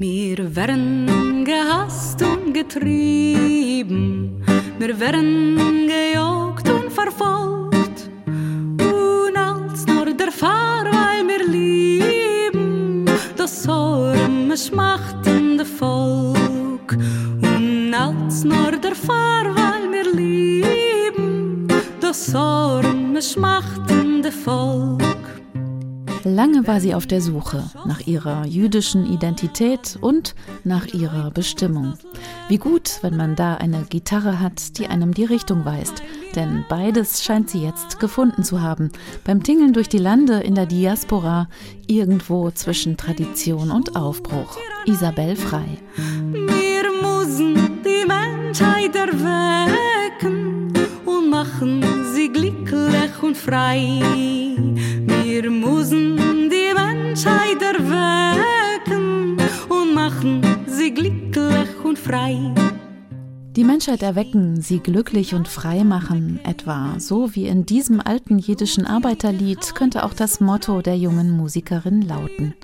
Wir werden gehasst und getrieben, wir werden gejogt und verfolgt, und als nur der Fahr, weil wir lieben, das Sorgen schmachtende Volk, und als nur der Fahr, weil wir lieben, das Sorgen schmachtende Volk. Lange war sie auf der Suche nach ihrer jüdischen Identität und nach ihrer Bestimmung. Wie gut, wenn man da eine Gitarre hat, die einem die Richtung weist. Denn beides scheint sie jetzt gefunden zu haben. Beim Tingeln durch die Lande in der Diaspora, irgendwo zwischen Tradition und Aufbruch. Isabel Frei. Wir müssen die Menschheit erwecken und machen sie glücklich und frei. Wir müssen die Menschheit erwecken und machen sie glücklich und frei. Die Menschheit erwecken, sie glücklich und frei machen, etwa so wie in diesem alten jiddischen Arbeiterlied, könnte auch das Motto der jungen Musikerin lauten.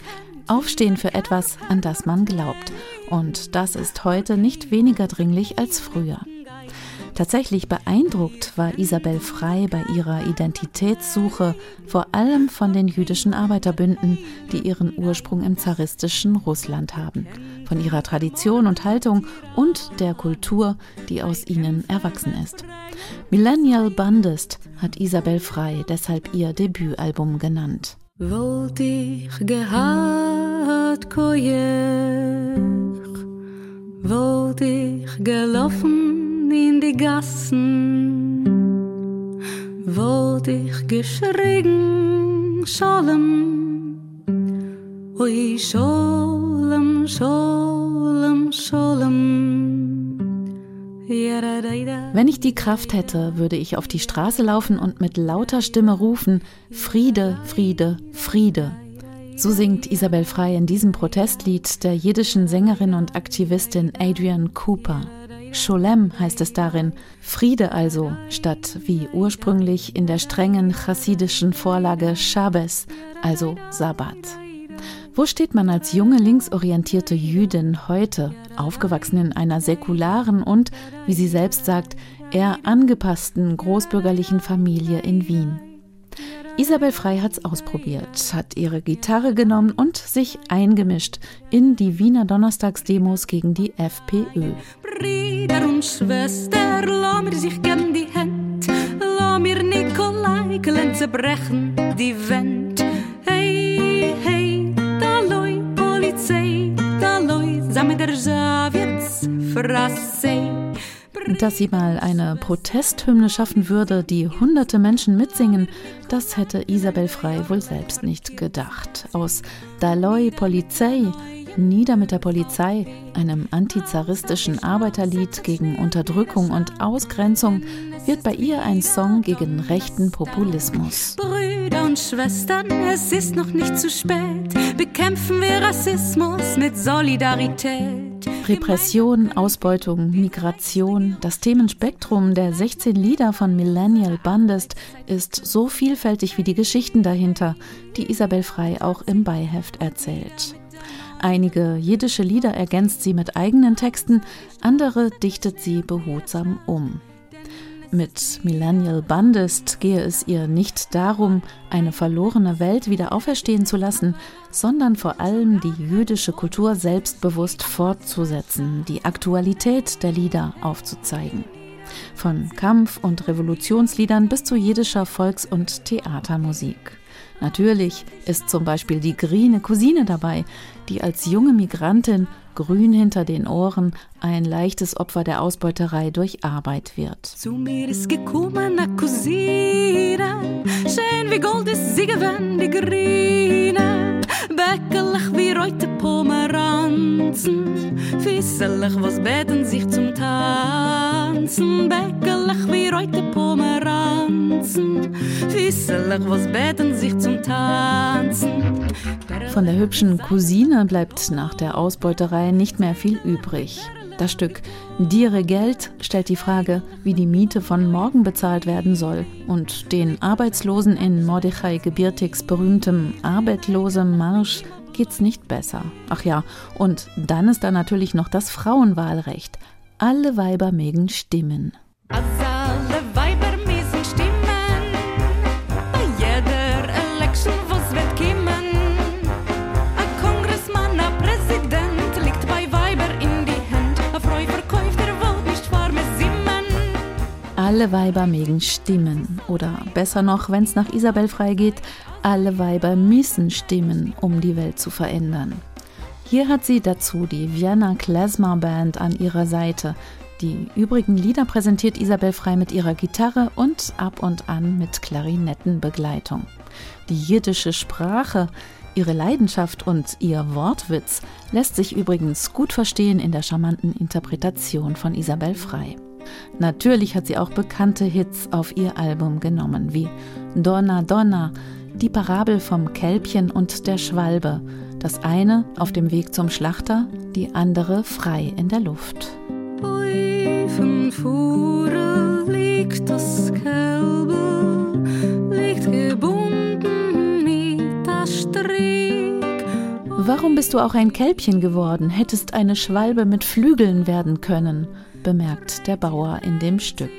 Aufstehen für etwas, an das man glaubt. Und das ist heute nicht weniger dringlich als früher. Tatsächlich beeindruckt war Isabel Frei bei ihrer Identitätssuche vor allem von den jüdischen Arbeiterbünden, die ihren Ursprung im zaristischen Russland haben, von ihrer Tradition und Haltung und der Kultur, die aus ihnen erwachsen ist. Millennial Bandist hat Isabel Frei deshalb ihr Debütalbum genannt. Wollt ich gelaufen in die Gassen wollt ich geschrien Scholem Oi Scholem Scholem Scholem Wenn ich die Kraft hätte, würde ich auf die Straße laufen und mit lauter Stimme rufen Friede, Friede, Friede. So singt Isabel Frei in diesem Protestlied der jiddischen Sängerin und Aktivistin Adrian Cooper. Scholem heißt es darin, Friede also, statt wie ursprünglich in der strengen chassidischen Vorlage Shabbes, also Sabbat. Wo steht man als junge linksorientierte Jüdin heute, aufgewachsen in einer säkularen und, wie sie selbst sagt, eher angepassten großbürgerlichen Familie in Wien? Isabel Frei hat's ausprobiert, hat ihre Gitarre genommen und sich eingemischt in die Wiener Donnerstagsdemos gegen die FPÖ. Brüder und Schwester, lass mir sich gern die Hand, lass mir Nikolai zerbrechen die Wand. Hey, hey, da loi, Polizei, da loi, samme der Sowjets, frassei. Dass sie mal eine Protesthymne schaffen würde, die hunderte Menschen mitsingen, das hätte Isabel Frei wohl selbst nicht gedacht. Aus Daloi Polizei, Nieder mit der Polizei, einem antizaristischen Arbeiterlied gegen Unterdrückung und Ausgrenzung, wird bei ihr ein Song gegen rechten Populismus. Brüder und Schwestern, es ist noch nicht zu spät. Bekämpfen wir Rassismus mit Solidarität. Repression, Ausbeutung, Migration, das Themenspektrum der 16 Lieder von Millennial Bandist ist so vielfältig wie die Geschichten dahinter, die Isabel Frei auch im Beiheft erzählt. Einige jiddische Lieder ergänzt sie mit eigenen Texten, andere dichtet sie behutsam um. Mit Millennial Bandist gehe es ihr nicht darum, eine verlorene Welt wieder auferstehen zu lassen, sondern vor allem die jüdische Kultur selbstbewusst fortzusetzen, die Aktualität der Lieder aufzuzeigen. Von Kampf- und Revolutionsliedern bis zu jiddischer Volks- und Theatermusik. Natürlich ist zum Beispiel die grüne Cousine dabei, die als junge Migrantin grün hinter den Ohren ein leichtes Opfer der Ausbeuterei durch Arbeit wird. Zu mir ist gekommen eine Cousine, schön wie Gold ist sie gewesen, die grüne, bäckelig wie reute Pomeranzen, fisselig was beten sich zum Tanzen, bäckelig wie reute Pomeranzen, fisselig was beten sich zum Tanzen. Von der hübschen Cousine bleibt nach der Ausbeuterei nicht mehr viel übrig. Das Stück Dire Geld stellt die Frage, wie die Miete von morgen bezahlt werden soll und den Arbeitslosen in Mordechai Gebirtigs berühmtem Arbeitlosem Marsch geht's nicht besser. Ach ja, und dann ist da natürlich noch das Frauenwahlrecht. Alle Weiber mögen stimmen. Also alle Weiber müssen stimmen. Bei jeder Election, was wird kommen. Ein Kongressmann, ein Präsident liegt bei Weiber in die Hand. Ein Freu verkauft der Welt nicht vor mir Simmen. Alle Weiber mögen stimmen. Oder besser noch, wenn's nach Isabel freigeht, alle Weiber müssen stimmen, um die Welt zu verändern. Hier hat sie dazu die Vienna Klezmer Band an ihrer Seite. Die übrigen Lieder präsentiert Isabel Frei mit ihrer Gitarre und ab und an mit Klarinettenbegleitung. Die jiddische Sprache, ihre Leidenschaft und ihr Wortwitz lässt sich übrigens gut verstehen in der charmanten Interpretation von Isabel Frei. Natürlich hat sie auch bekannte Hits auf ihr Album genommen, wie Donna Donna, die Parabel vom Kälbchen und der Schwalbe. Das eine auf dem Weg zum Schlachter, die andere frei in der Luft. Öfen Fuhre liegt das Kälbe, liegt gebunden mit der Strick. Warum bist du auch ein Kälbchen geworden? Hättest eine Schwalbe mit Flügeln werden können, bemerkt der Bauer in dem Stück.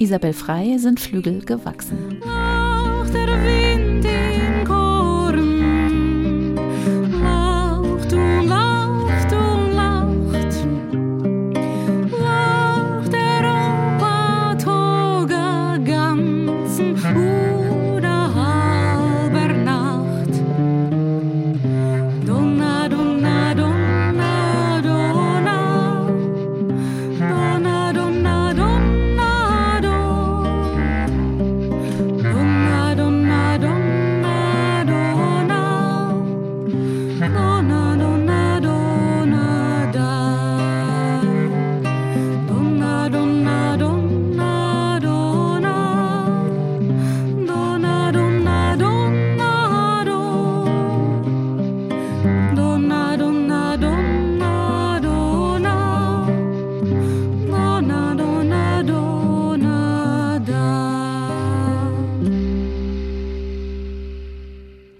Isabel Frei sind Flügel gewachsen.